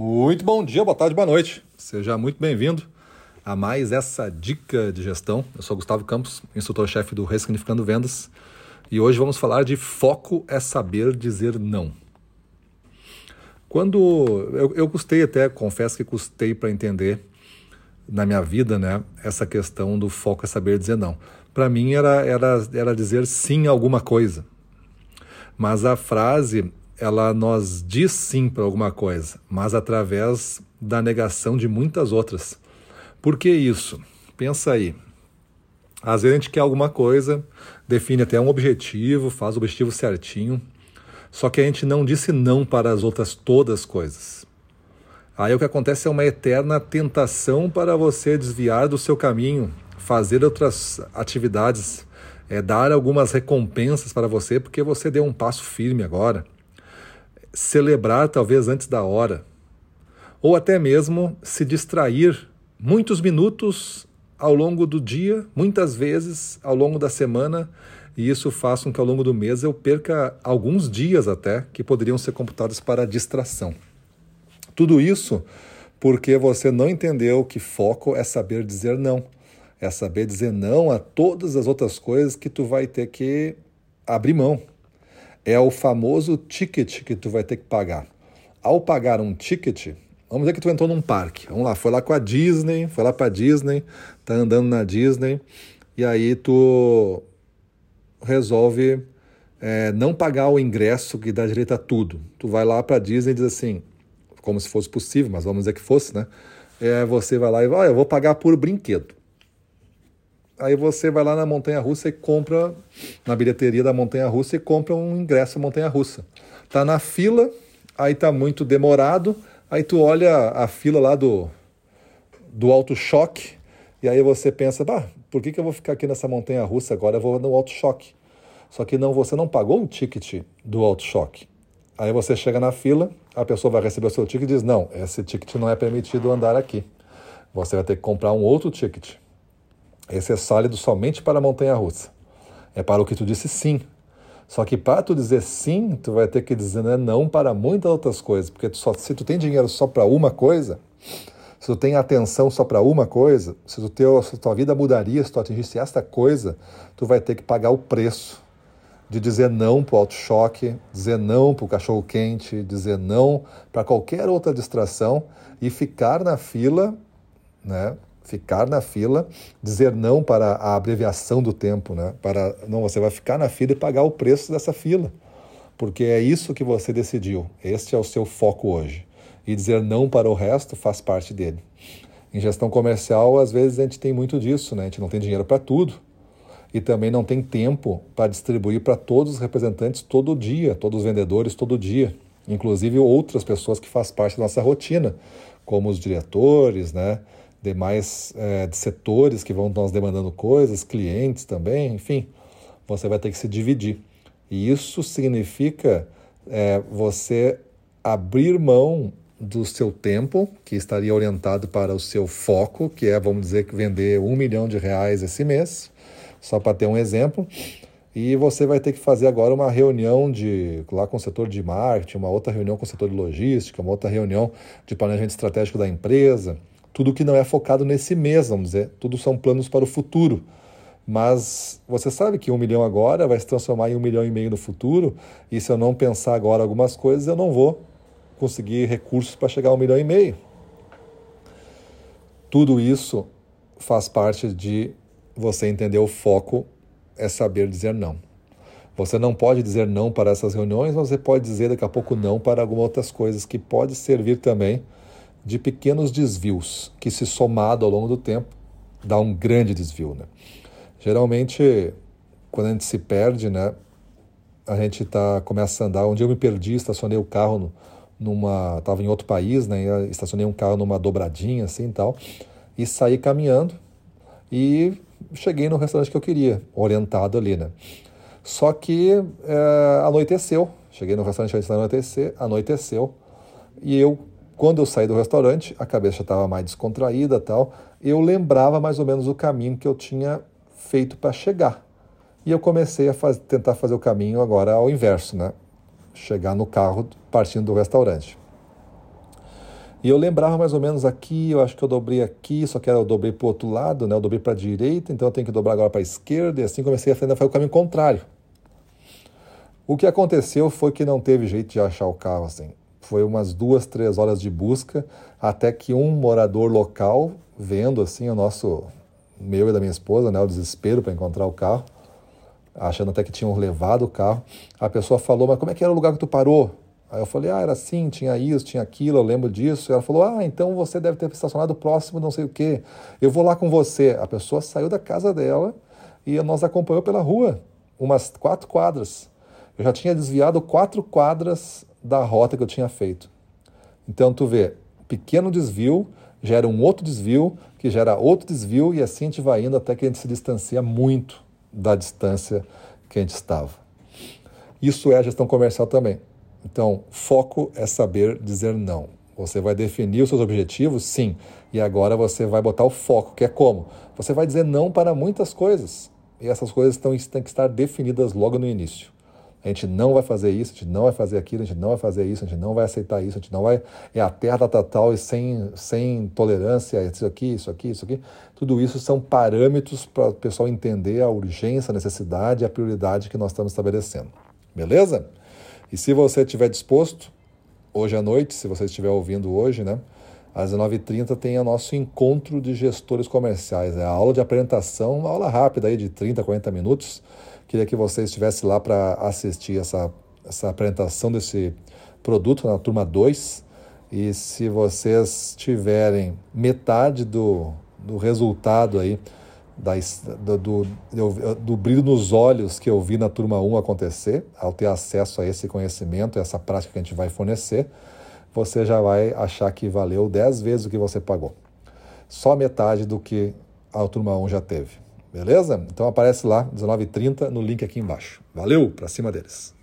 Muito bom dia, boa tarde, boa noite. Seja muito bem-vindo a mais essa dica de gestão. Eu sou Gustavo Campos, instrutor-chefe do Ressignificando Vendas, e hoje vamos falar de foco é saber dizer não. Quando eu, eu custei até, confesso que custei para entender na minha vida, né, essa questão do foco é saber dizer não. Para mim era, era, era dizer sim a alguma coisa. Mas a frase ela nos diz sim para alguma coisa, mas através da negação de muitas outras. Por que isso? Pensa aí. Às vezes a gente quer alguma coisa, define até um objetivo, faz o objetivo certinho, só que a gente não disse não para as outras todas coisas. Aí o que acontece é uma eterna tentação para você desviar do seu caminho, fazer outras atividades, é, dar algumas recompensas para você porque você deu um passo firme agora celebrar talvez antes da hora, ou até mesmo se distrair muitos minutos ao longo do dia, muitas vezes ao longo da semana, e isso faz com que ao longo do mês eu perca alguns dias até que poderiam ser computados para distração. Tudo isso porque você não entendeu que foco é saber dizer não. É saber dizer não a todas as outras coisas que tu vai ter que abrir mão, é o famoso ticket que tu vai ter que pagar. Ao pagar um ticket, vamos dizer que tu entrou num parque. Vamos lá, foi lá com a Disney, foi lá para Disney, tá andando na Disney e aí tu resolve é, não pagar o ingresso que dá direito a tudo. Tu vai lá para Disney e diz assim, como se fosse possível, mas vamos dizer que fosse, né? É, você vai lá e vai, ah, eu vou pagar por brinquedo. Aí você vai lá na montanha russa e compra, na bilheteria da montanha russa, e compra um ingresso à montanha russa. Tá na fila, aí tá muito demorado, aí tu olha a fila lá do, do auto choque, e aí você pensa, bah, por que, que eu vou ficar aqui nessa montanha russa agora? Eu vou no auto choque. Só que não, você não pagou o ticket do auto choque. Aí você chega na fila, a pessoa vai receber o seu ticket e diz: Não, esse ticket não é permitido andar aqui. Você vai ter que comprar um outro ticket. Esse é sólido somente para a montanha russa. É para o que tu disse sim. Só que para tu dizer sim, tu vai ter que dizer né, não para muitas outras coisas, porque tu só, se tu tem dinheiro só para uma coisa, se tu tem atenção só para uma coisa, se, tu teu, se tua vida mudaria, se tu atingisse esta coisa, tu vai ter que pagar o preço de dizer não para o auto-choque, dizer não para o cachorro-quente, dizer não para qualquer outra distração e ficar na fila, né, ficar na fila, dizer não para a abreviação do tempo, né? Para não, você vai ficar na fila e pagar o preço dessa fila, porque é isso que você decidiu. Este é o seu foco hoje. E dizer não para o resto faz parte dele. Em gestão comercial, às vezes a gente tem muito disso, né? A gente não tem dinheiro para tudo e também não tem tempo para distribuir para todos os representantes todo dia, todos os vendedores todo dia, inclusive outras pessoas que fazem parte da nossa rotina, como os diretores, né? Demais é, setores que vão nos demandando coisas, clientes também, enfim, você vai ter que se dividir. E isso significa é, você abrir mão do seu tempo, que estaria orientado para o seu foco, que é, vamos dizer, vender um milhão de reais esse mês, só para ter um exemplo. E você vai ter que fazer agora uma reunião de lá com o setor de marketing, uma outra reunião com o setor de logística, uma outra reunião de planejamento estratégico da empresa, tudo que não é focado nesse mês, vamos dizer, tudo são planos para o futuro. Mas você sabe que um milhão agora vai se transformar em um milhão e meio no futuro, e se eu não pensar agora algumas coisas, eu não vou conseguir recursos para chegar a um milhão e meio. Tudo isso faz parte de você entender o foco é saber dizer não. Você não pode dizer não para essas reuniões, mas você pode dizer daqui a pouco não para algumas outras coisas que pode servir também de pequenos desvios que, se somado ao longo do tempo, dá um grande desvio. Né? Geralmente, quando a gente se perde, né, a gente tá, começa a andar. Onde eu me perdi, estacionei o carro no, numa. Estava em outro país, né, estacionei um carro numa dobradinha assim e tal, e saí caminhando e cheguei no restaurante que eu queria, orientado ali. Né? Só que é, anoiteceu. Cheguei no restaurante antes de anoitecer, anoiteceu, e eu quando eu saí do restaurante, a cabeça estava mais descontraída tal. Eu lembrava mais ou menos o caminho que eu tinha feito para chegar. E eu comecei a faz, tentar fazer o caminho agora ao inverso, né? Chegar no carro partindo do restaurante. E eu lembrava mais ou menos aqui, eu acho que eu dobrei aqui, só que eu dobrei para o outro lado, né? Eu dobrei para a direita, então eu tenho que dobrar agora para a esquerda, e assim comecei a fazer o caminho contrário. O que aconteceu foi que não teve jeito de achar o carro assim. Foi umas duas, três horas de busca, até que um morador local, vendo assim o nosso, meu e da minha esposa, né, o desespero para encontrar o carro, achando até que tinham levado o carro, a pessoa falou, mas como é que era o lugar que tu parou? Aí eu falei, ah, era assim, tinha isso, tinha aquilo, eu lembro disso. E ela falou, ah, então você deve ter estacionado próximo, não sei o quê. Eu vou lá com você. A pessoa saiu da casa dela e nós acompanhou pela rua, umas quatro quadras. Eu já tinha desviado quatro quadras da rota que eu tinha feito. Então tu vê, pequeno desvio gera um outro desvio, que gera outro desvio, e assim a gente vai indo até que a gente se distancia muito da distância que a gente estava. Isso é a gestão comercial também. Então, foco é saber dizer não. Você vai definir os seus objetivos, sim, e agora você vai botar o foco, que é como? Você vai dizer não para muitas coisas, e essas coisas têm que estar definidas logo no início. A gente não vai fazer isso, a gente não vai fazer aquilo, a gente não vai fazer isso, a gente não vai aceitar isso, a gente não vai. É a terra total e sem, sem tolerância, isso aqui, isso aqui, isso aqui. Tudo isso são parâmetros para o pessoal entender a urgência, a necessidade e a prioridade que nós estamos estabelecendo. Beleza? E se você estiver disposto, hoje à noite, se você estiver ouvindo hoje, né? Às 19h30 tem o nosso encontro de gestores comerciais. É a aula de apresentação, uma aula rápida aí de 30, 40 minutos Queria que você estivesse lá para assistir essa, essa apresentação desse produto na turma 2. E se vocês tiverem metade do, do resultado aí, da, do, do, do, brilho nos olhos que eu vi na turma 1 acontecer, ao ter acesso a esse conhecimento, essa prática que a gente vai fornecer, você já vai achar que valeu 10 vezes o que você pagou. Só metade do que a turma 1 já teve. Beleza? Então aparece lá, 19h30, no link aqui embaixo. Valeu, pra cima deles.